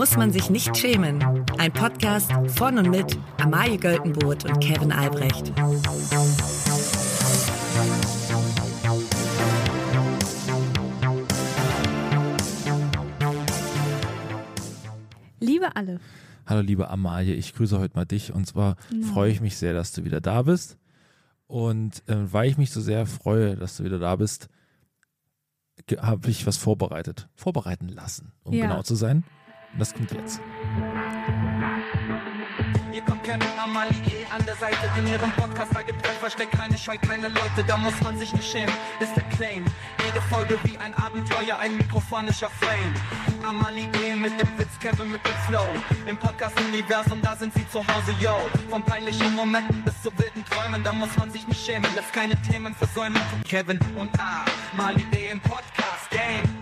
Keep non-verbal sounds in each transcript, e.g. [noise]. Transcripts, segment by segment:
muss man sich nicht schämen. Ein Podcast von und mit Amalie Göltenboot und Kevin Albrecht. Liebe alle. Hallo liebe Amalie, ich grüße heute mal dich und zwar Ja. freue ich mich sehr, dass du wieder da bist. Und äh, weil ich mich so sehr freue, dass du wieder da bist, habe ich was vorbereitet. Vorbereiten lassen, um Ja. genau zu sein. Das kommt jetzt. Hier kommt Kevin Amalie an der Seite in ihrem Podcast. Da gibt kein Versteck, keine Scheu, kleine Leute, da muss man sich nicht schämen. Ist der Claim. Jede Folge wie ein Abenteuer, ein mikrofonischer Frame. Amalie mit dem Witz, Kevin mit dem Flow. Im Podcast-Universum, da sind sie zu Hause, yo. Von peinlichen Momenten bis zu wilden Träumen, da muss man sich nicht schämen. Lässt keine Themen versäumen. Kevin und Amalie im Podcast-Game.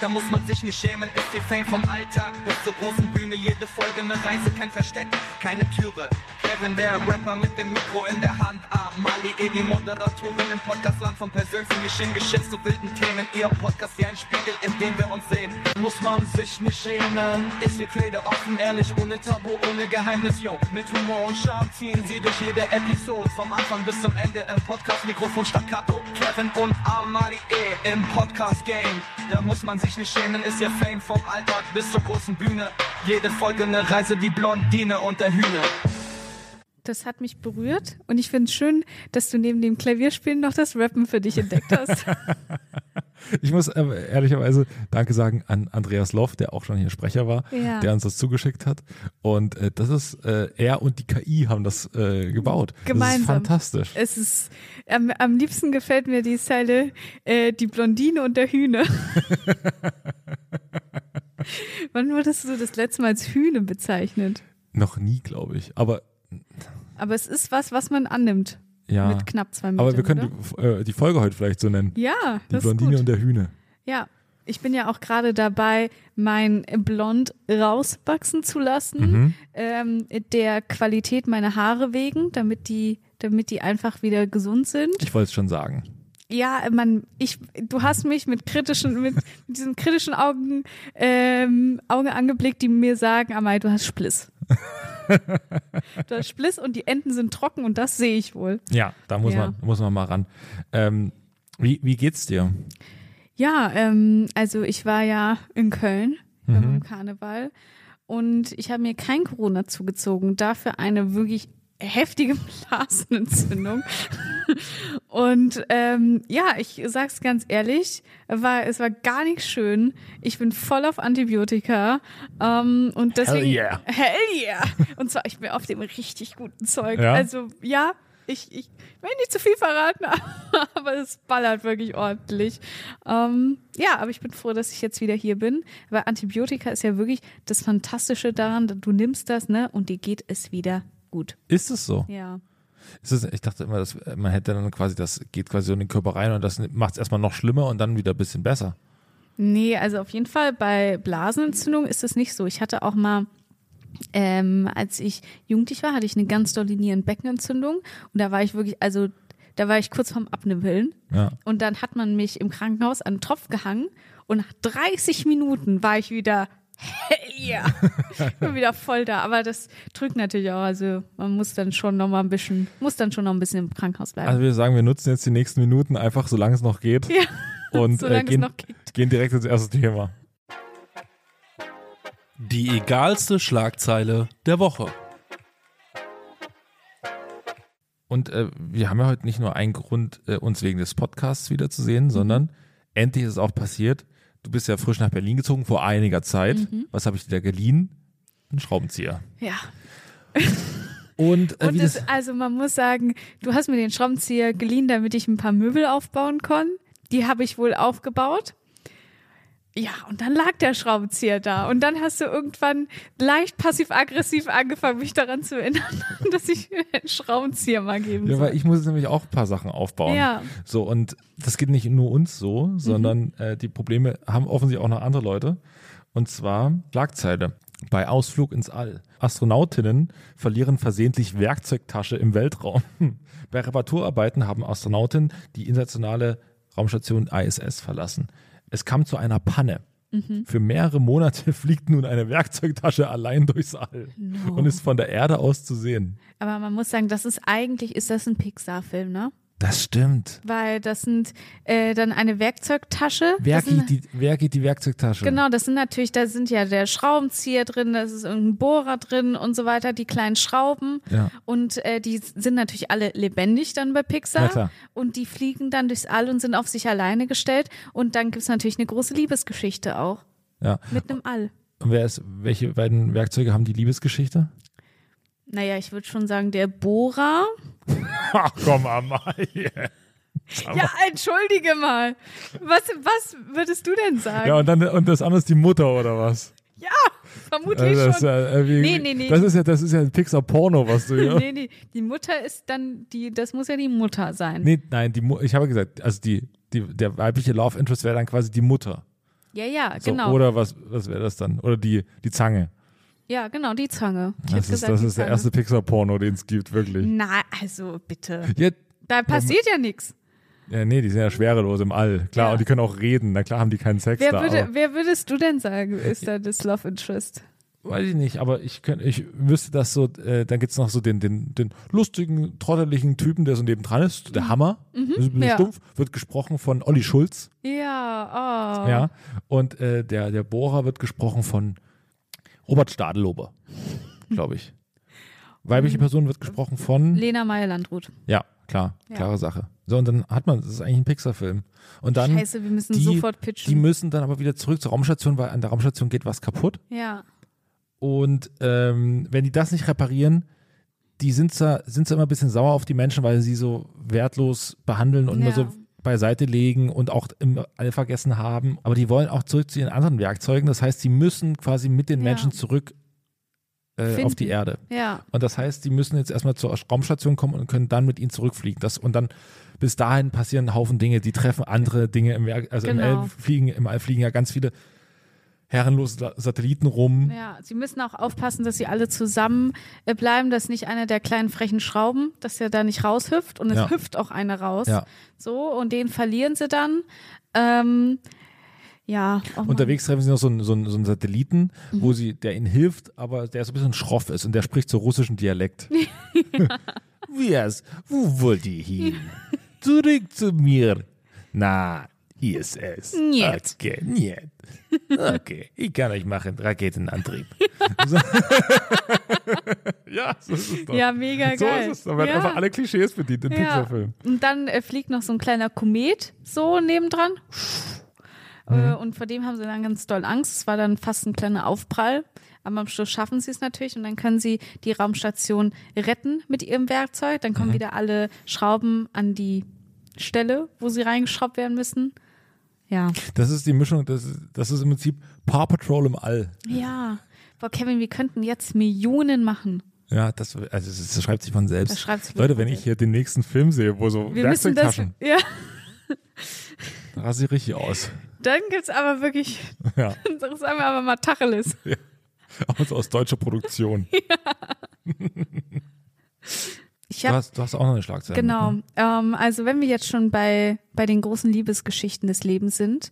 Da muss man sich nicht schämen, ist die Fame vom Alltag bis zur großen Bühne. Jede Folge eine Reise, kein Versteck, keine Türe. Kevin, der Rapper mit dem Mikro in der Hand. Amali, die Moderatorin im Podcastland vom persönlichen Geschehen, Geschichte zu wilden Themen. Ihr Podcast wie ein Spiegel, in dem wir uns sehen. Muss man sich nicht schämen. Ist die Rede offen, ehrlich, ohne Tabu, ohne Geheimnis, yo. Mit Humor und Charme ziehen sie durch jede Episode. Vom Anfang bis zum Ende im Podcast-Mikrofon staccato. Kevin und Amali im Podcast-Game. Da muss man sich nicht schämen, ist ihr Fame vom Alltag bis zur großen Bühne. Jede Folge eine Reise wie Blondine und der Hühner. Das hat mich berührt und ich finde es schön, dass du neben dem Klavierspielen noch das Rappen für dich entdeckt hast. [laughs] Ich muss äh, ehrlicherweise Danke sagen an Andreas Loff, der auch schon hier Sprecher war, Ja. der uns das zugeschickt hat. Und äh, das ist, äh, er und die KI haben das äh, gebaut. Das ist Gemeinsam. fantastisch. es ist, am, am liebsten gefällt mir die Zeile, äh, die Blondine und der Hühne. [laughs] Wann wurdest du das letzte Mal als Hühne bezeichnet? Noch nie, glaube ich. Aber Aber es ist was, was man annimmt. Ja. Mit knapp zwei Metern. Aber wir können die, äh, die Folge heute vielleicht so nennen. Ja, Die das Blondine ist gut. und der Hühne. Ja, ich bin ja auch gerade dabei, mein Blond rauswachsen zu lassen, Mhm. ähm, der Qualität meiner Haare wegen, damit die, damit die einfach wieder gesund sind. Ich wollte es schon sagen. Ja, man, ich, du hast mich mit kritischen, mit, mit [laughs] diesen kritischen Augen, ähm, Augen angeblickt, die mir sagen, Amai, du hast Spliss. [laughs] du hast Spliss und die Enden sind trocken und das sehe ich wohl. Ja, da muss, Ja. Man, muss man mal ran. Ähm, wie, wie geht's dir? Ja, ähm, also ich war ja in Köln beim Karneval und ich habe mir kein Corona zugezogen, dafür eine wirklich heftige [laughs] Blasenentzündung. Und ähm, ja, ich sag's ganz ehrlich, war, es war gar nicht schön. Ich bin voll auf Antibiotika ähm, und deswegen yeah. hell yeah. Und zwar ich bin auf dem richtig guten Zeug. Ja? Also ja, ich, ich will nicht zu viel verraten, [laughs] aber es ballert wirklich ordentlich. Ähm, ja, aber ich bin froh, dass ich jetzt wieder hier bin. Weil Antibiotika ist ja wirklich das Fantastische daran, du nimmst das, ne, und dir geht es wieder gut. Ist es so? Ja. Ist es, ich dachte immer, dass man hätte dann quasi, das geht quasi so in den Körper rein und das macht es erstmal noch schlimmer und dann wieder ein bisschen besser. Nee, also auf jeden Fall bei Blasenentzündung ist es nicht so. Ich hatte auch mal, ähm, als ich jugendlich war, hatte ich eine ganz dolle Nierenbeckenentzündung und da war ich wirklich, also da war ich kurz vorm Abnippeln Ja. und dann hat man mich im Krankenhaus an den Tropf gehangen und nach 30 Minuten war ich wieder Hell yeah. ich bin wieder voll da, aber das drückt natürlich auch, also man muss dann schon noch mal ein bisschen, muss dann schon noch ein bisschen im Krankenhaus bleiben. Also wir sagen, wir nutzen jetzt die nächsten Minuten einfach, solange es noch geht. ja, [laughs] Und solange äh, es gehen, gehen direkt ins erste Thema. Die egalste Schlagzeile der Woche. Und äh, wir haben ja heute nicht nur einen Grund, äh, uns wegen des Podcasts wiederzusehen, Mhm. sondern endlich ist es auch passiert. Du bist ja frisch nach Berlin gezogen vor einiger Zeit. Mhm. Was habe ich dir da geliehen? Ein Schraubenzieher. Ja. [laughs] Und, äh, Und das, also man muss sagen, du hast mir den Schraubenzieher geliehen, damit ich ein paar Möbel aufbauen kann. Die habe ich wohl aufgebaut. Ja, und dann lag der Schraubenzieher da. Und dann hast du irgendwann leicht passiv-aggressiv angefangen, mich daran zu erinnern, [laughs] dass ich mir einen Schraubenzieher mal geben ja, soll. weil ich muss nämlich auch ein paar Sachen aufbauen. Ja. So, und das geht nicht nur uns so, sondern äh, die Probleme haben offensichtlich auch noch andere Leute. Und zwar Schlagzeile. Bei Ausflug ins All. Astronautinnen verlieren versehentlich Werkzeugtasche im Weltraum. [laughs] Bei Reparaturarbeiten haben Astronautinnen die internationale Raumstation ISS verlassen. Es kam zu einer Panne. Für mehrere Monate [laughs] fliegt nun eine Werkzeugtasche allein durchs All und ist von der Erde aus zu sehen. Aber man muss sagen, das ist eigentlich, ist das ein Pixar-Film, ne? Das stimmt. Weil das sind äh, dann eine Werkzeugtasche. Wer geht, die, wer geht die Werkzeugtasche? Genau, das sind natürlich, da sind ja der Schraubenzieher drin, da ist irgendein Bohrer drin und so weiter, die kleinen Schrauben. Ja. Und äh, die sind natürlich alle lebendig dann bei Ja, Pixar. klar. und die fliegen dann durchs All und sind auf sich alleine gestellt. Und dann gibt's natürlich eine große Liebesgeschichte auch. Ja. Mit einem All. Und wer ist, welche beiden Werkzeuge haben die Liebesgeschichte? Naja, ich würde schon sagen, der Bohrer. Ach komm, Amalie. Ja, entschuldige mal. Was, was würdest du denn sagen? Ja, und dann und das andere ist die Mutter oder was? Ja, vermutlich Also das, schon. äh, wie, Nee, nee, nee. Das ist ja, das ist ja ein Pixar-Porno, was du hier. [laughs] Nee, nee, die Mutter ist dann, die, das muss ja die Mutter sein. Nee, nein, die, ich habe gesagt, also die, die, der weibliche Love Interest wäre dann quasi die Mutter. Ja, ja, So, genau. Oder was, was wäre das dann? Oder die, die Zange. Ja, genau, die Zange. Ich Das ist, gesagt, das ist der erste Pixar-Porno, den es gibt, wirklich. Na, also bitte. Ja, Da passiert ja nichts. ja, nee, die sind ja schwerelos im All. Klar, Ja. und die können auch reden. Na klar haben die keinen Sex Wer, da. würde, wer würdest du denn sagen, ist da das Love Interest? weiß ich nicht, aber ich, könnt, ich wüsste das so, äh, dann gibt's noch so den, den, den lustigen, trotteligen Typen, der so nebendran ist, der Hammer, das ist ein bisschen Mhm. ja. stumpf, wird gesprochen von Olli Schulz. Ja, oh. Ja. Und äh, der, der Bohrer wird gesprochen von Robert Stadelober, glaube ich. Weibliche Person wird gesprochen von. Lena Meyer-Landrut. Ja, klar, Ja. klare Sache. So, und dann hat man, das ist eigentlich ein Pixar-Film. Und dann. Scheiße, wir müssen die, sofort pitchen. Die müssen dann aber wieder zurück zur Raumstation, weil an der Raumstation geht was kaputt. ja. Und ähm, wenn die das nicht reparieren, die sind zwar, sind zwar immer ein bisschen sauer auf die Menschen, weil sie so wertlos behandeln und immer Ja. so beiseite legen und auch immer alle vergessen haben. Aber die wollen auch zurück zu ihren anderen Werkzeugen. Das heißt, sie müssen quasi mit den Ja. Menschen zurück äh, auf die Erde. Ja, Und das heißt, die müssen jetzt erstmal zur Raumstation kommen und können dann mit ihnen zurückfliegen. Das, und dann bis dahin passieren ein Haufen Dinge, die treffen andere Dinge im Werk. Also im, Genau. All fliegen, im All fliegen ja ganz viele herrenlose Sa- Satelliten rum. ja. Sie müssen auch aufpassen, dass sie alle zusammen äh, bleiben, dass nicht einer der kleinen frechen Schrauben, dass der da nicht raushüpft und es Ja. hüpft auch einer raus. Ja. So, und den verlieren sie dann. Ähm, ja. oh. Unterwegs treffen sie noch so einen, so einen, so einen Satelliten, Mhm. wo sie, der ihnen hilft, aber der so ein bisschen schroff ist und der spricht so russischen Dialekt. [laughs] Wie es? Wo wollt ihr hin? Zurück zu mir. Na, ISS. Niet. Okay, niet. Okay, ich kann euch machen Raketenantrieb. So. ja, so ist es doch. Ja, mega so geil. ist es. Da werden ja. einfach alle Klischees bedient im Ja. Pixar-Film. Und dann äh, fliegt noch so ein kleiner Komet so nebendran. Mhm. Äh, und vor dem haben sie dann ganz doll Angst. Es war dann fast ein kleiner Aufprall. Aber am Schluss schaffen sie es natürlich und dann können sie die Raumstation retten mit ihrem Werkzeug. Dann Mhm. kommen wieder alle Schrauben an die Stelle, wo sie reingeschraubt werden müssen. Ja. Das ist die Mischung, das ist, das ist im Prinzip Paw Patrol im All. Ja. Boah, Kevin, wir könnten jetzt Millionen machen. Ja, das, also das, schreibt sich von selbst. Das schreibt sich Leute, wenn ich hier den nächsten Film sehe, wo so Wir müssen das. Werkzeugtaschen, Ja. da raste ich richtig aus. Dann gibt's aber wirklich, Ja, [laughs] sagen wir aber mal Tacheles. aber so aus deutscher Produktion. [laughs] [laughs] Ich Du hab hast, du hast auch noch eine Schlagzeile. Genau. mit, ne? Ähm, also wenn wir jetzt schon bei, bei den großen Liebesgeschichten des Lebens sind,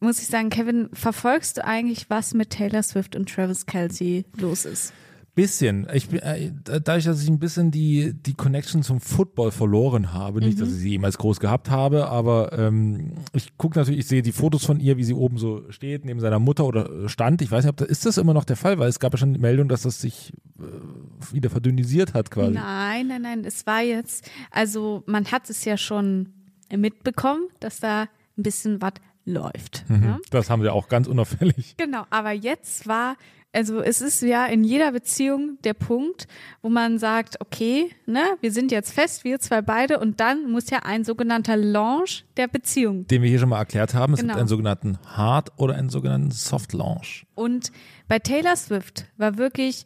muss ich sagen, Kevin, verfolgst du eigentlich, was mit Taylor Swift und Travis Kelsey los ist? Bisschen. Ich bin, äh, dadurch, dass ich ein bisschen die, die Connection zum Football verloren habe, nicht, Mhm. dass ich sie jemals groß gehabt habe, aber ähm, ich gucke natürlich, ich sehe die Fotos von ihr, wie sie oben so steht, neben seiner Mutter oder äh, stand. Ich weiß nicht, ob das, ist das immer noch der Fall, weil es gab ja schon die Meldung, dass das sich äh, wieder verdünnisiert hat quasi. Nein, nein, nein, es war jetzt, also man hat es ja schon mitbekommen, dass da ein bisschen was läuft. Mhm. Ja? Das haben sie auch ganz unauffällig. Genau, aber jetzt war, also es ist ja in jeder Beziehung der Punkt, wo man sagt, okay, ne, wir sind jetzt fest, wir zwei beide, und dann muss ja ein sogenannter Launch der Beziehung. Den wir hier schon mal erklärt haben. Es Genau. gibt einen sogenannten Hard oder einen sogenannten Soft Launch. Und bei Taylor Swift war wirklich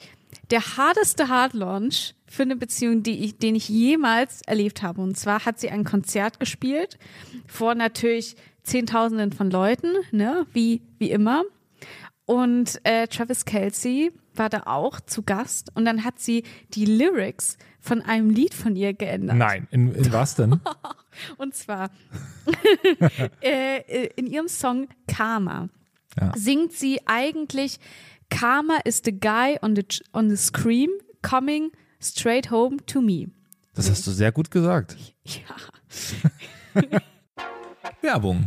der hardeste Hard Launch für eine Beziehung, die ich, den ich jemals erlebt habe. Und zwar hat sie ein Konzert gespielt vor natürlich Zehntausenden von Leuten, ne, wie, wie immer. Und äh, Travis Kelsey war da auch zu Gast und dann hat sie die Lyrics von einem Lied von ihr geändert. Nein, in, in was denn? [laughs] Und zwar [laughs] äh, in ihrem Song Karma. Ja. singt sie eigentlich Karma is the guy on the, on the scream coming straight home to me. Das hast du sehr gut gesagt. [laughs] Ja. Werbung.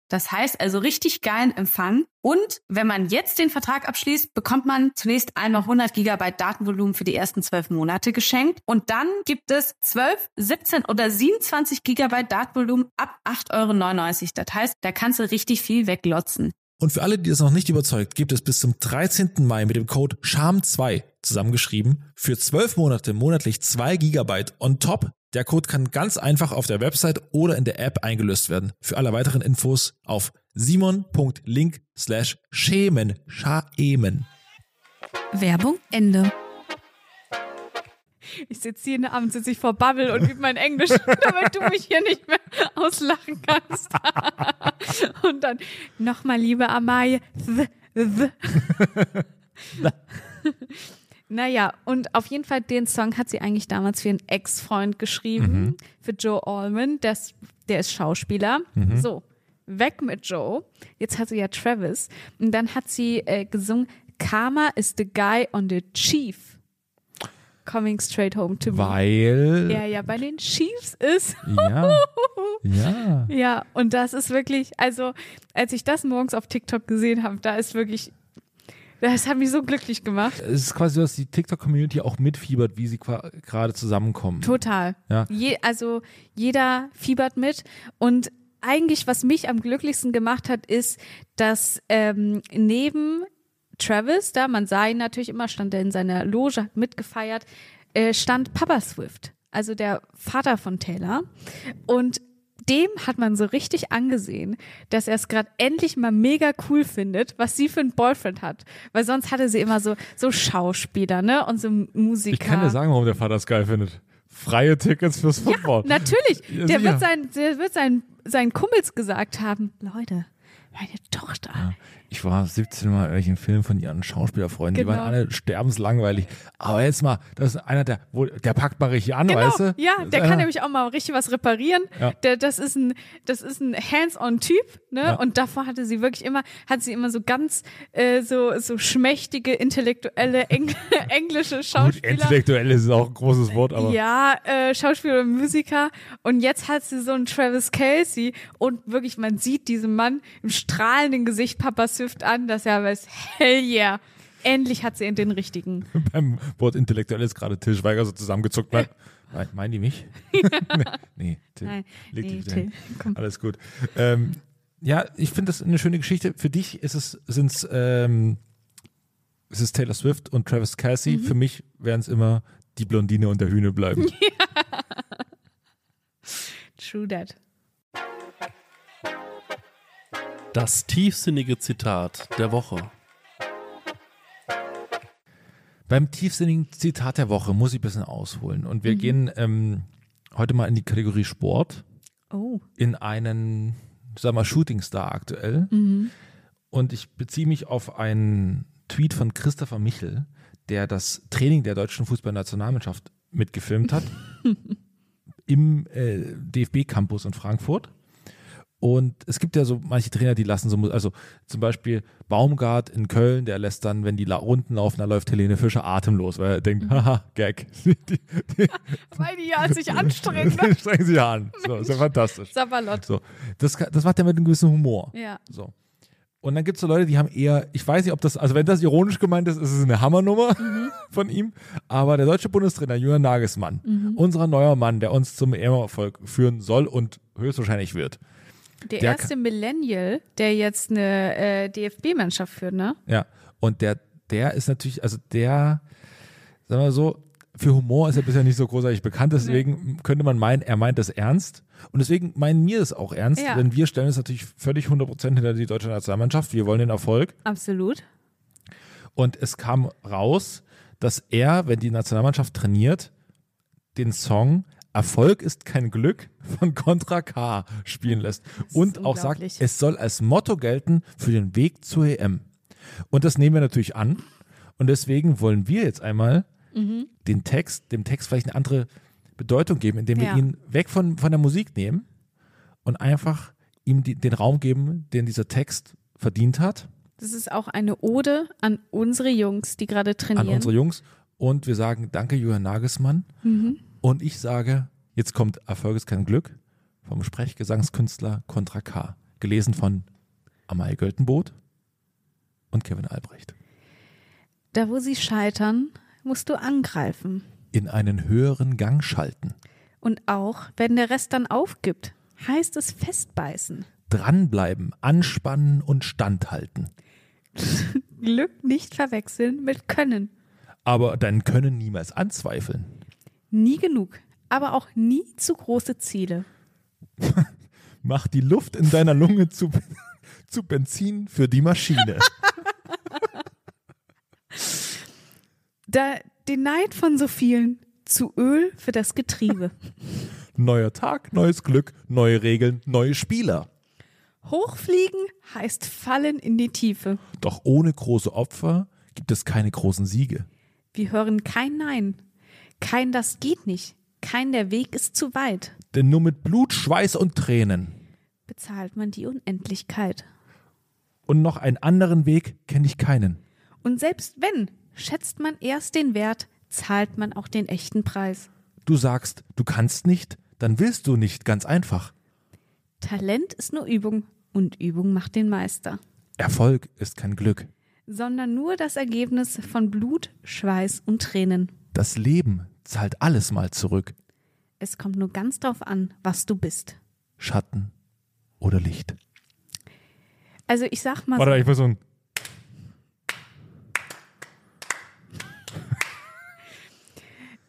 Das heißt also richtig geilen Empfang. Und wenn man jetzt den Vertrag abschließt, bekommt man zunächst einmal 100 Gigabyte Datenvolumen für die ersten zwölf Monate geschenkt. Und dann gibt es 12, 17 oder 27 Gigabyte Datenvolumen ab 8,99 Euro. Das heißt, da kannst du richtig viel weglotzen. Und für alle, die das noch nicht überzeugt, gibt es bis zum 13. Mai mit dem Code SHAM2 zusammengeschrieben für 12 Monate monatlich 2 Gigabyte on top. Der Code kann ganz einfach auf der Website oder in der App eingelöst werden. Für alle weiteren Infos auf simon.link slash schämen. Schaemen. Werbung Ende. Ich sitze hier in der Abend, sitze ich vor Bubble und übe mein Englisch, [laughs] damit du mich hier nicht mehr auslachen kannst. [laughs] und dann nochmal, liebe Amalie. [laughs] naja, und auf jeden Fall den Song hat sie eigentlich damals für einen Ex-Freund geschrieben, für Joe Allman, das, der ist Schauspieler. So, weg mit Joe. Jetzt hat sie ja Travis. Und dann hat sie äh, gesungen, Karma is the guy on the chief. Coming straight home to me. Weil. Er ja bei den Chiefs ist. Ja. [laughs] Ja. Ja, und das ist wirklich, also als ich das morgens auf TikTok gesehen habe, da ist wirklich, das hat mich so glücklich gemacht. Es ist quasi so, dass die TikTok-Community auch mitfiebert, wie sie gerade zusammenkommen. Total. Ja. Je, also jeder fiebert mit und eigentlich, was mich am glücklichsten gemacht hat, ist, dass ähm, neben Travis, da man sah ihn natürlich immer, stand er in seiner Loge, hat mitgefeiert, äh, stand Papa Swift, also der Vater von Taylor. Und dem hat man so richtig angesehen, dass er es gerade endlich mal mega cool findet, was sie für einen Boyfriend hat. Weil sonst hatte sie immer so, so Schauspieler, ne? Und so Musiker. Ich kann dir sagen, warum der Vater es geil findet. Freie Tickets fürs Football. Natürlich. Ja, der sicher. wird, sein, der wird sein, seinen Kumpels gesagt haben, Leute, meine Tochter. Ich war 17 Mal in irgendwelchen Film von ihren Schauspielerfreunden, die Genau. waren alle sterbenslangweilig. Aber jetzt mal, das ist einer, der, wo, der packt mal richtig an, Genau, weißt du? ja, der kann einer- nämlich auch mal richtig was reparieren. Ja. Der, das ist ein, das ist ein Hands-on-Typ, ne? Ja. Und davor hatte sie wirklich immer, hat sie immer so ganz, äh, so, so schmächtige, intellektuelle, Eng [laughs] englische Gut, Schauspieler. intellektuell ist auch ein großes Wort, aber Ja, äh, Schauspieler und Musiker. Und jetzt hat sie so einen Travis Kelsey und wirklich, man sieht diesem Mann im strahlenden Gesicht Papa Swift an, dass er weiß, hell yeah. Endlich hat sie den richtigen. [laughs] beim Wort intellektuell ist gerade Til Schweiger so zusammengezuckt. Mein, mein, meinen die mich? [laughs] [laughs] nee, Till. Nein, Leg nee. Till. Alles gut. Ähm, ja, ich finde das eine schöne Geschichte. Für dich ist es, sind's, ähm, es ist Taylor Swift und Travis Kelsey. Mhm. Für mich werden es immer die Blondine und der Hühne bleiben. True that. Das tiefsinnige Zitat der Woche. Beim tiefsinnigen Zitat der Woche muss ich ein bisschen ausholen. Und Mhm. wir gehen ähm, heute mal in die Kategorie Sport, Oh. in einen, sag mal, Shootingstar aktuell. Mhm. Und ich beziehe mich auf einen Tweet von Christopher Michel, der das Training der deutschen Fußballnationalmannschaft mitgefilmt hat [laughs] im äh, DFB-Campus in Frankfurt. Und es gibt ja so manche Trainer, die lassen so, also zum Beispiel Baumgart in Köln, der lässt dann, wenn die La Runden laufen, da läuft Helene Fischer atemlos, weil er denkt, haha, Gag. Die, [laughs] die, Weil die ja sich anstrengen. die [laughs] strengen sich an. So, ist ja fantastisch. Sabalot. So, das, das macht er mit einem gewissen Humor. Ja. So. Und dann gibt es so Leute, die haben eher, ich weiß nicht, ob das, also wenn das ironisch gemeint ist, ist es eine Hammernummer [laughs] von ihm. Aber der deutsche Bundestrainer Julian Nagelsmann, unser neuer Mann, der uns zum EM-Erfolg führen soll und höchstwahrscheinlich wird. Der, Der erste Millennial, der jetzt eine äh, DFB-Mannschaft führt, ne? Ja. Und der, der ist natürlich, also der, sagen wir so, für Humor ist er bisher nicht so großartig bekannt, deswegen könnte man meinen, er meint das ernst. Und deswegen meinen wir es auch ernst, Ja. denn wir stellen es natürlich völlig 100% hinter die deutsche Nationalmannschaft. Wir wollen den Erfolg. Absolut. Und es kam raus, dass er, wenn die Nationalmannschaft trainiert, den Song Erfolg ist kein Glück von Contra K spielen lässt. Und auch sagt, es soll als Motto gelten für den Weg zur EM. Und das nehmen wir natürlich an. Und deswegen wollen wir jetzt einmal Mhm. den Text, dem Text vielleicht eine andere Bedeutung geben, indem wir Ja. ihn weg von, von der Musik nehmen und einfach ihm die, den Raum geben, den dieser Text verdient hat. Das ist auch eine Ode an unsere Jungs, die gerade an trainieren. unsere Jungs. Und wir sagen Danke, Johann Nagelsmann. Mhm. Und ich sage, jetzt kommt Erfolg ist kein Glück vom Sprechgesangskünstler Contra K. Gelesen von Amalie Göltenboot und Kevin Albrecht. Da, wo sie scheitern, musst du angreifen. In einen höheren Gang schalten. Und auch, wenn der Rest dann aufgibt, heißt es festbeißen. Dranbleiben, anspannen und standhalten. [laughs] Glück nicht verwechseln mit Können. Aber dein Können niemals anzweifeln. Nie genug, aber auch nie zu große Ziele. [laughs] Mach die Luft in deiner Lunge zu, zu Benzin für die Maschine. [laughs] Da den Neid von so vielen zu Öl für das Getriebe. [laughs] Neuer Tag, neues Glück, neue Regeln, neue Spieler. Hochfliegen heißt fallen in die Tiefe. Doch ohne große Opfer gibt es keine großen Siege. Wir hören kein Nein, kein Das geht nicht, kein Der Weg ist zu weit. Denn nur mit Blut, Schweiß und Tränen Bezahlt man die Unendlichkeit. und noch einen anderen Weg kenne ich keinen. Und selbst wenn, schätzt man erst den Wert, zahlt man auch den echten Preis. Du sagst, du kannst nicht, dann willst du nicht, ganz einfach. Talent ist nur Übung und Übung macht den Meister. Erfolg ist kein Glück. Sondern nur das Ergebnis von Blut, Schweiß und Tränen. Das Leben zahlt alles mal zurück. Es kommt nur ganz drauf an, was du bist. Schatten oder Licht. Also ich sag mal, Warte, so, ich muss so ein.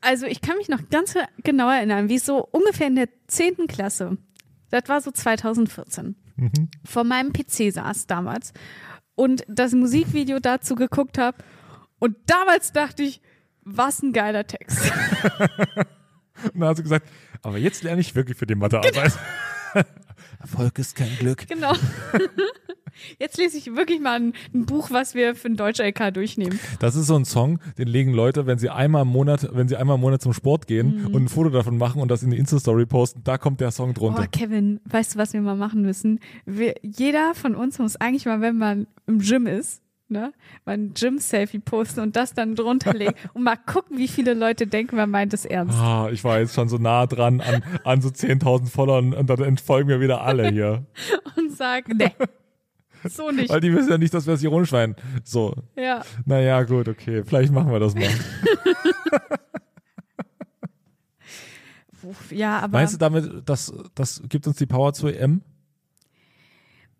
also ich kann mich noch ganz genau erinnern, wie so ungefähr in der 10. Klasse, das war so 2014, vor meinem PC saß damals und das Musikvideo dazu geguckt habe und damals dachte ich, was ein geiler Text. [laughs] Und dann hat sie gesagt, aber jetzt lerne ich wirklich für die Mathearbeit. [laughs] Erfolg ist kein Glück. Genau. [laughs] Jetzt lese ich wirklich mal ein, ein Buch, was wir für ein deutscher LK durchnehmen. Das ist so ein Song, den legen Leute, wenn sie einmal im Monat, wenn sie einmal im Monat zum Sport gehen und ein Foto davon machen und das in die Insta-Story posten, da kommt der Song drunter. Oh, Kevin, weißt du, was wir mal machen müssen? Wir, jeder von uns muss eigentlich mal, wenn man im Gym ist, ne, mal ein Gym-Selfie posten und das dann drunter legen [laughs] und mal gucken, wie viele Leute denken, man meint es ernst. Ah, ich war jetzt schon so nah dran an, an so 10.000 Followern und dann entfolgen mir wieder alle hier. [laughs] Und sagen, nee, so nicht. Weil die wissen ja nicht, dass wir es ironisch meinen. So, Ja. naja, gut, okay, vielleicht machen wir das mal. [laughs] Ja, aber. Meinst du damit, das, das gibt uns die Power zur EM?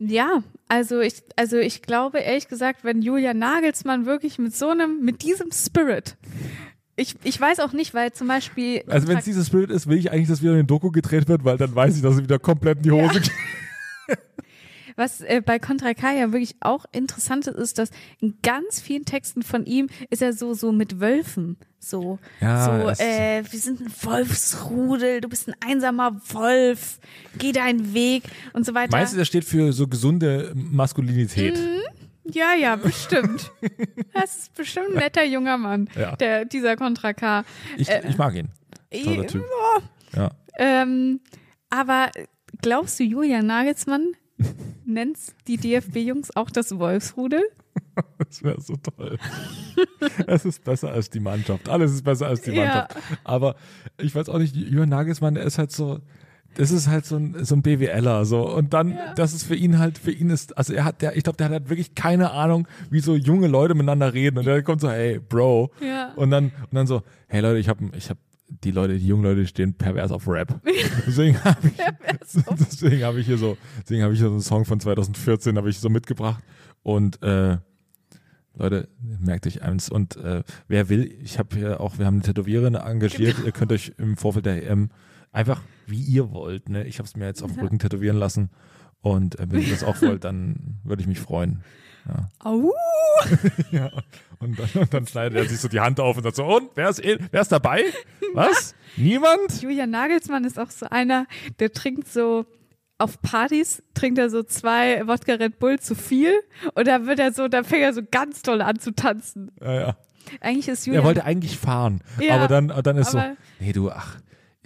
Ja, also ich, also ich glaube ehrlich gesagt, wenn Julia Nagelsmann wirklich mit so einem, mit diesem Spirit, ich, ich weiß auch nicht, weil zum Beispiel. Also wenn es dieses Bild ist, will ich eigentlich, dass wieder eine Doku gedreht wird, weil dann weiß ich, dass es wieder komplett in die Hose geht. Was äh, bei Contra K ja wirklich auch interessant ist, ist, dass in ganz vielen Texten von ihm ist er so, so mit Wölfen. So, Ja, so äh, wir sind ein Wolfsrudel, du bist ein einsamer Wolf, geh deinen Weg und so weiter. Meinst du, das steht für so gesunde Maskulinität? Ja, ja, bestimmt. [laughs] das ist bestimmt ein netter junger Mann, Ja. der, dieser Contra K. Ich, ich mag ihn. Toller Typ. Ja. Ähm, aber glaubst du, Julia Nagelsmann nennt die DFB-Jungs auch das Wolfsrudel? [laughs] Das wäre so toll. es ist besser als die Mannschaft. Alles ist besser als die Ja. Mannschaft. Aber ich weiß auch nicht, Jürgen Nagelsmann, der ist halt so, das ist halt so ein, so ein BWLer, so. Und dann, das ist für ihn halt, für ihn ist, also er hat, der, ich glaube, der hat halt wirklich keine Ahnung, wie so junge Leute miteinander reden. Und der kommt so, hey, Bro. Ja. Und dann, und dann so, hey Leute, ich habe, ich habe, die Leute, die jungen Leute stehen pervers auf Rap. [laughs] Deswegen habe ich, deswegen habe ich hier so, deswegen habe ich hier so einen Song von 2014 habe ich so mitgebracht. Und, äh, Leute, merkt euch eins. Und äh, wer will, ich habe hier auch, wir haben eine Tätowiererin engagiert. Genau. Ihr könnt euch im Vorfeld der EM einfach wie ihr wollt. Ne? Ich habe es mir jetzt auf dem Rücken tätowieren lassen. Und äh, wenn ihr das auch wollt, dann würde ich mich freuen. Ja. Au! [laughs] ja. Und, dann, und dann schneidet er sich so die Hand auf und sagt so, und wer ist, wer ist dabei? Was? Niemand? [laughs] Julian Nagelsmann ist auch so einer, der trinkt so auf Partys trinkt er so zwei Wodka Red Bull zu viel und da wird er so, da fängt er so ganz toll an zu tanzen. Ja, ja. Eigentlich ist Er Julian wollte eigentlich fahren, Ja, aber dann, dann ist so, nee, du, ach,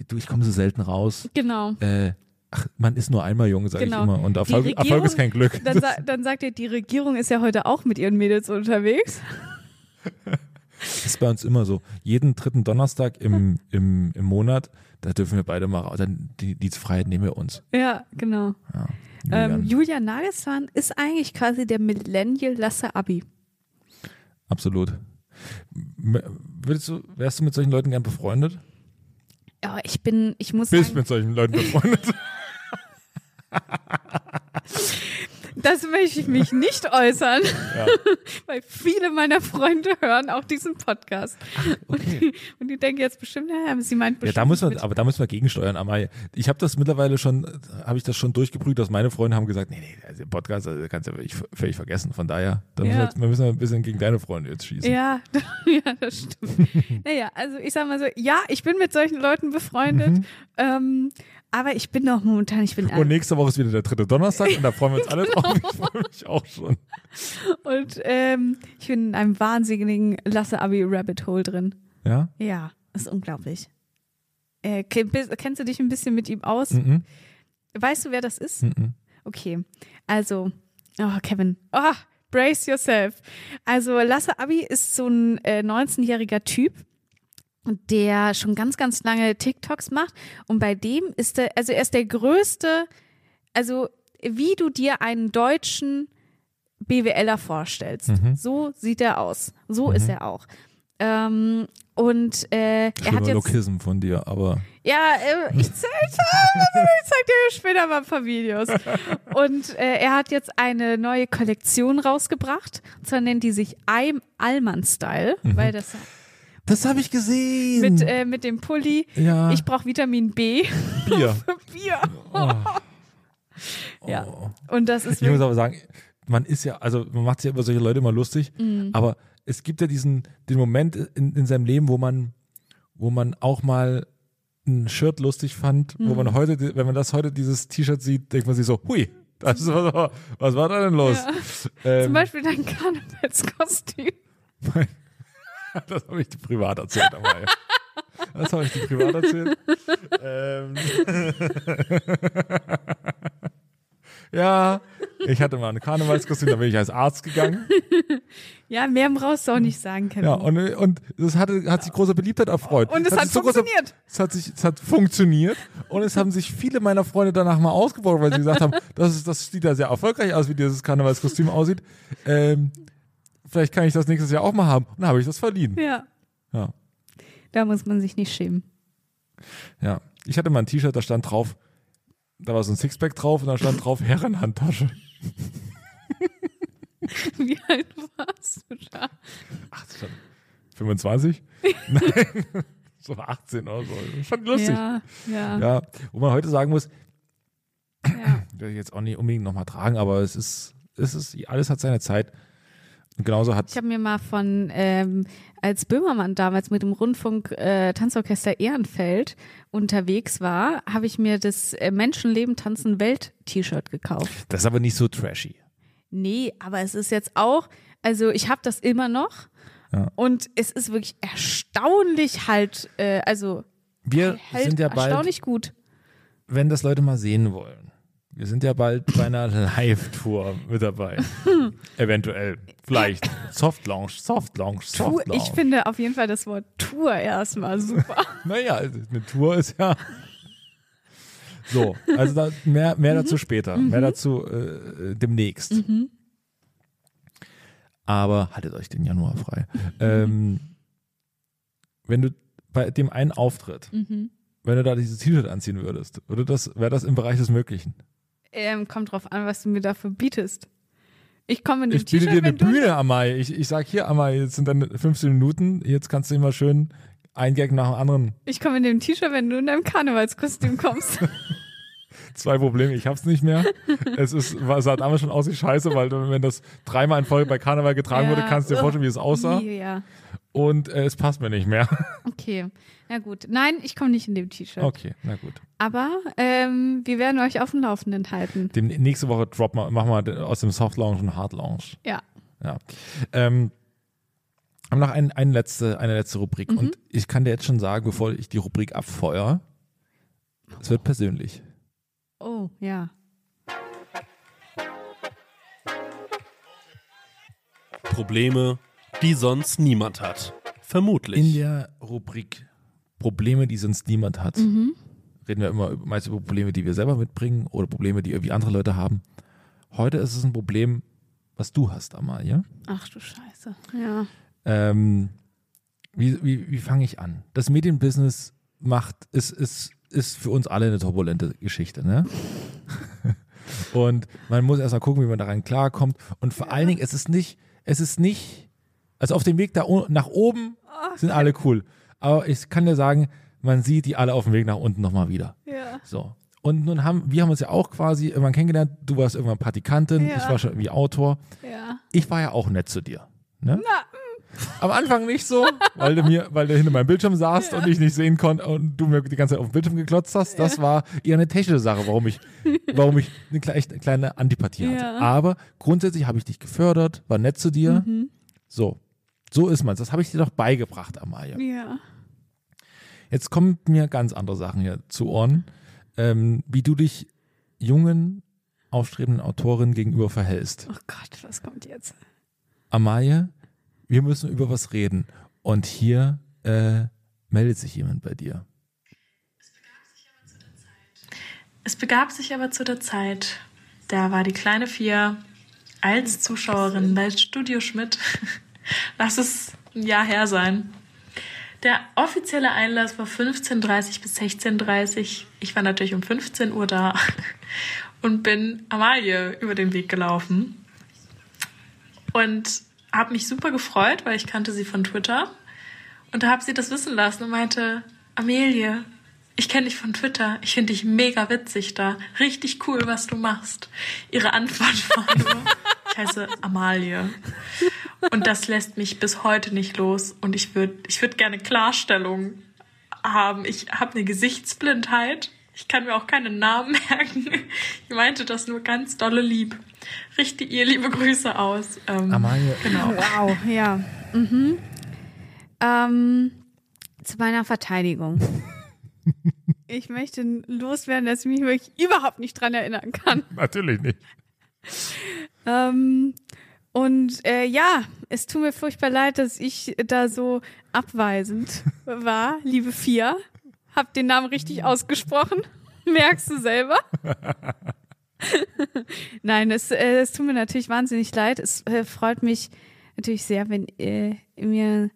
du, ich komme so selten raus. genau. Äh, ach, man ist nur einmal jung, sage Genau. ich immer. Und Erfolg, Erfolg ist kein Glück. [laughs] Dann, dann sagt er, die Regierung ist ja heute auch mit ihren Mädels unterwegs. Das [laughs] ist bei uns immer so. Jeden dritten Donnerstag im, [laughs] im, im Monat, da dürfen wir beide mal. Dann die, die Freiheit nehmen wir uns. Ja, genau. Ja, Ähm, Julian, Nagelsmann ist eigentlich quasi der Millennial Lasse Abi. absolut. Würdest du, wärst du mit solchen Leuten gern befreundet? Ja, ich bin, ich muss Bist sagen, mit solchen Leuten befreundet? Das möchte ich mich nicht äußern, ja. [laughs] weil viele meiner Freunde hören auch diesen Podcast. Und, okay. die, und die denken jetzt bestimmt, ja, sie meint Ja, bestimmt. da muss man, aber da müssen wir gegensteuern, Amai. Ich habe das mittlerweile schon, habe ich das schon durchgeprüft, dass meine Freunde haben gesagt, nee, nee, also den Podcast also, kannst du ja völlig, völlig vergessen. Von daher, da müssen wir, Ja. jetzt, wir müssen ein bisschen gegen deine Freunde jetzt schießen. Ja, [laughs] ja, das stimmt. [laughs] naja, also ich sag mal so, ja, ich bin mit solchen Leuten befreundet, ähm, aber ich bin doch momentan, ich bin Und nächste Woche ist wieder der dritte Donnerstag und da freuen wir uns alle drauf. [laughs] Ich freue mich auch schon. und ähm, ich bin in einem wahnsinnigen Lasse Abi Rabbit Hole drin. Ja? Ja, ist unglaublich. Äh, kennst du dich ein bisschen mit ihm aus? Mhm. Weißt du, wer das ist? Mhm. Okay, also, oh, Kevin, oh, brace yourself. Also, Lasse Abi ist so ein äh, 19-jähriger Typ, der schon ganz, ganz lange TikToks macht. Und bei dem ist er, also er ist der größte, also wie du dir einen deutschen BWLer vorstellst. Mhm. So sieht er aus. So ist er auch. Ähm, und äh, er hat jetzt. Lokism von dir, aber Ja, äh, ich, zeig, ich zeig dir später mal ein paar Videos. Und äh, er hat jetzt eine neue Kollektion rausgebracht. Und zwar nennt die sich I'm Allman Style, weil das das habe ich gesehen. mit, äh, mit dem Pulli. ja, Ich brauche Vitamin B Bier. [laughs] Bier. Oh. [laughs] Ja. Oh. Und das ist Ich muss aber sagen, man ist ja, also man macht sich ja über solche Leute immer lustig, Mhm. aber es gibt ja diesen den Moment in, in seinem Leben, wo man, wo man auch mal ein Shirt lustig fand, wo Mhm. man heute, wenn man das heute dieses T-Shirt sieht, denkt man sich so, hui, das ist, was, war- was war da denn los? Ja. Ähm, zum Beispiel dein Karnevalskostüm. [laughs] das habe ich dir privat erzählt, aber ja. Das habe ich dir privat erzählt. ähm. [laughs] ja, ich hatte mal ein Karnevalskostüm, da bin ich als Arzt gegangen. Ja, mehr brauchst du auch nicht sagen, Kevin. Ja, und, und das hatte, hat sich große Beliebtheit erfreut. Und es hat ist so große- funktioniert. Es hat, sich, es hat funktioniert und es haben sich viele meiner Freunde danach mal ausgebaut, weil sie gesagt haben, das, ist, das sieht ja sehr erfolgreich aus, wie dieses Karnevalskostüm aussieht. Ähm, vielleicht kann ich das nächstes Jahr auch mal haben. Und dann habe ich das verliehen. ja, Ja. da muss man sich nicht schämen. Ja, ich hatte mal ein T-Shirt, da stand drauf, da war so ein Sixpack drauf und da stand drauf Herrenhandtasche. [laughs] Wie alt warst du da? Ach, das stand 25? [laughs] Nein, [laughs] so 18 oder so. Ich lustig. Ja, ja, Ja, wo man heute sagen muss, ja. [clears throat] werde ich jetzt auch nicht unbedingt nochmal tragen, aber es ist, es ist, alles hat seine Zeit. Genauso hat, Ich habe mir mal von, ähm, als Böhmermann damals mit dem Rundfunk äh, Tanzorchester Ehrenfeld unterwegs war, habe ich mir das äh, Menschenleben tanzen Welt T-Shirt gekauft. das ist aber nicht so trashy. Nee, aber es ist jetzt auch, also ich habe das immer noch Ja. und es ist wirklich erstaunlich halt, äh, also Wir sind ja bald, erstaunlich gut. wenn das Leute mal sehen wollen, wir sind ja bald bei einer [laughs] Live-Tour mit dabei. Eventuell. Vielleicht. Soft Launch, Soft Launch, Soft Launch. ich finde auf jeden Fall das Wort Tour erstmal super. [laughs] Naja, eine Tour ist ja. [laughs] So, also da, mehr, mehr dazu später, mehr dazu äh, demnächst. Aber haltet euch den Januar frei. Ähm, wenn du bei dem einen Auftritt, Mhm. wenn du da dieses T-Shirt anziehen würdest, würde das, wäre das im Bereich des Möglichen? Ähm, kommt drauf an, was du mir dafür bietest. Ich komme in dem Ich biete dir eine Bühne, Amai. Ich, ich sag hier, Amai, jetzt sind dann 15 Minuten. Jetzt kannst du immer schön ein Gag nach dem anderen. Ich komme in dem T-Shirt, wenn du in deinem Karnevalskostüm kommst. [laughs] Zwei Probleme, ich hab's nicht mehr. es ist, war- sah damals schon aus wie Scheiße, weil wenn das dreimal in Folge bei Karneval getragen wurde, Ja. kannst du dir vorstellen, wie es aussah. Ja, Und äh, es passt mir nicht mehr. [laughs] okay. Na gut. Nein, ich komme nicht in dem T-Shirt. Okay, na gut. Aber ähm, wir werden euch auf dem Laufenden halten. Dem, nächste Woche drop mal, machen wir aus dem Soft Lounge einen Hard Lounge. Ja. Ja. Ähm, haben noch ein, eine, letzte, eine letzte Rubrik. Mhm. Und ich kann dir jetzt schon sagen, bevor ich die Rubrik abfeuere, es wird persönlich. Oh, ja. Probleme, die sonst niemand hat. Vermutlich. In der Rubrik Probleme, die sonst niemand hat, Mhm. reden wir immer meist über Probleme, die wir selber mitbringen oder Probleme, die irgendwie andere Leute haben. Heute ist es ein Problem, was du hast, Amalia. Ach du Scheiße. Ja. Ähm, wie wie, wie fange ich an? Das Medienbusiness macht, ist, ist, ist für uns alle eine turbulente Geschichte, ne? [laughs] Und man muss erstmal gucken, wie man daran klarkommt. Und vor allen Dingen, es ist nicht, es ist nicht, also auf dem Weg da nach oben sind alle cool. Aber ich kann dir sagen, man sieht die alle auf dem Weg nach unten nochmal wieder. Ja. So. Und nun haben, wir haben uns ja auch quasi irgendwann kennengelernt. Du warst irgendwann Praktikantin, Ja. ich war schon irgendwie Autor. Ja. Ich war ja auch nett zu dir. Ne? Am Anfang nicht so, weil du mir, weil du hinter meinem Bildschirm saßt und ich nicht sehen konnte und du mir die ganze Zeit auf den Bildschirm geklotzt hast. Das war eher eine technische Sache, warum ich, warum ich eine, kleine Antipathie hatte. Ja. Aber grundsätzlich habe ich dich gefördert, war nett zu dir. So. So ist man's. Das habe ich dir doch beigebracht, Amaya. Ja. Jetzt kommen mir ganz andere Sachen hier zu Ohren, ähm, wie du dich jungen, aufstrebenden Autorinnen gegenüber verhältst. Oh Gott, was kommt jetzt? Amaye, wir müssen über was reden. Und hier äh, meldet sich jemand bei dir. Es begab sich aber zu der Zeit, da war die kleine Vier als Zuschauerin bei Studio Schmidt. [laughs] Lass es ein Jahr her sein. Der offizielle Einlass war 15.30 bis 16.30 Ich war natürlich um 15 Uhr da [laughs] und bin Amalie über den Weg gelaufen und habe mich super gefreut, weil ich kannte sie von Twitter und da habe sie das wissen lassen und meinte, Amelie, ich kenne dich von Twitter. Ich finde dich mega witzig da. Richtig cool, was du machst. Ihre Antwort war nur, [laughs] ich heiße Amalie. Und das lässt mich bis heute nicht los. Und ich würde ich würd gerne Klarstellung haben. Ich habe eine Gesichtsblindheit. Ich kann mir auch keinen Namen [laughs] merken. Ich meinte das nur ganz dolle lieb. Richte ihr liebe Grüße aus. Ähm, Amalie, Genau. Wow, ja. Mhm. Ähm, zu meiner Verteidigung. [laughs] Ich möchte loswerden, dass ich mich wirklich überhaupt nicht dran erinnern kann. natürlich nicht. Ähm, und äh, ja, es tut mir furchtbar leid, dass ich da so abweisend war, liebe Fia. Hab den Namen richtig ausgesprochen. [laughs] Merkst du selber? [laughs] Nein, es, äh, es tut mir natürlich wahnsinnig leid. Es äh, freut mich natürlich sehr, wenn äh, mir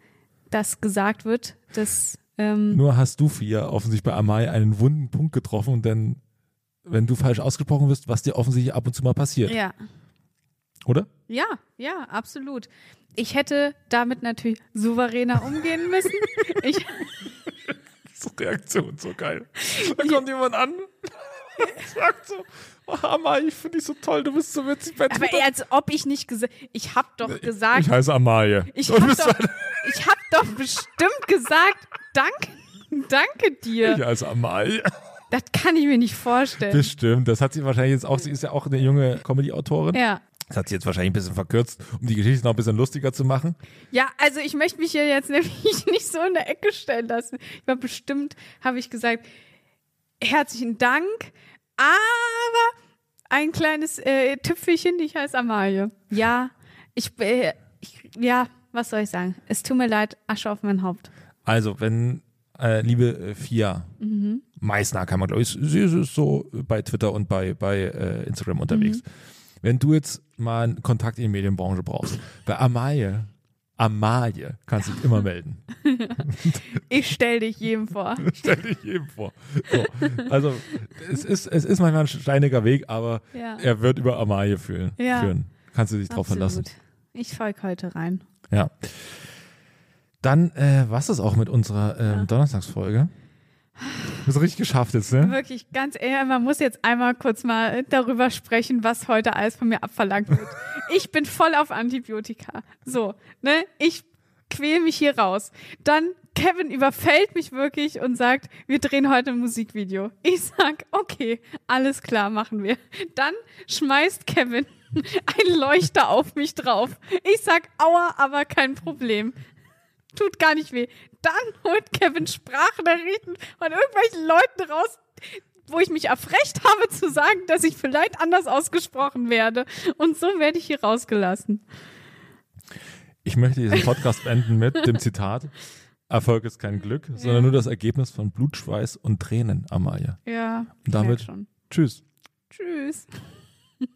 das gesagt wird, dass ähm, Nur hast du vier offensichtlich bei Amalie einen wunden Punkt getroffen und dann, wenn du falsch ausgesprochen wirst, was dir offensichtlich ab und zu mal passiert, ja, oder? Ja, ja, absolut. Ich hätte damit natürlich souveräner umgehen müssen. [laughs] Ich, So Reaktion, so geil. Da kommt jemand an, [laughs] sagt so, oh, Amalie, ich finde dich so toll, du bist so witzig bei aber Twitter. als ob ich nicht gesagt, ich habe doch gesagt, ich heiße Amalie. Ich Und hab, bist doch, ich hab doch bestimmt gesagt, danke, danke dir. Ich heiße Amalie. Das kann ich mir nicht vorstellen. Bestimmt, das hat sie wahrscheinlich jetzt auch, sie ist ja auch eine junge Comedy-Autorin. Ja. Das hat sie jetzt wahrscheinlich ein bisschen verkürzt, um die Geschichte noch ein bisschen lustiger zu machen. Ja, also ich möchte mich hier jetzt [laughs] nämlich nicht so in der Ecke stellen lassen. Ich war bestimmt, habe ich gesagt, herzlichen Dank, aber ein kleines äh, Tüpfelchen, ich heiße Amalie. Ja, ich, äh, ich, ja, was soll ich sagen? Es tut mir leid, Asche auf mein Haupt. Also, wenn, äh, liebe äh, Fia, Mhm. Meißner kann man, glaube ich, sie ist so bei Twitter und bei, bei äh, Instagram unterwegs. Mhm. Wenn du jetzt mal einen Kontakt in die Medienbranche brauchst, bei Amalie, Amalie kannst du dich immer melden. [laughs] Ich stell dich jedem vor. [laughs] Stell dich jedem vor. So, also, es ist, es ist manchmal ein steiniger Weg, aber Ja. er wird über Amalie fühlen, Ja. führen. Kannst du dich drauf verlassen. Ich folge heute rein. Ja. Dann äh, war es auch mit unserer ähm, Ja. Donnerstagsfolge. [sighs] Ist richtig geschafft jetzt, ne? Wirklich, ganz ehrlich, man muss jetzt einmal kurz mal darüber sprechen, was heute alles von mir abverlangt wird. Ich bin voll auf Antibiotika. So, ne? Ich quäl mich hier raus. Dann Kevin überfällt mich wirklich und sagt, wir drehen heute ein Musikvideo. Ich sag, okay, alles klar, machen wir. Dann schmeißt Kevin [laughs] ein Leuchter auf mich drauf. Ich sag, aua, aber kein Problem. Tut gar nicht weh. Dann holt Kevin Sprachnachrichten von irgendwelchen Leuten raus, wo ich mich erfrecht habe zu sagen, dass ich vielleicht anders ausgesprochen werde. Und so werde ich hier rausgelassen. Ich möchte diesen Podcast beenden mit dem Zitat: Erfolg ist kein Glück, sondern nur das Ergebnis von Blut, Schweiß und Tränen, Amalia. Ja, Und damit schon. tschüss. Tschüss. [laughs]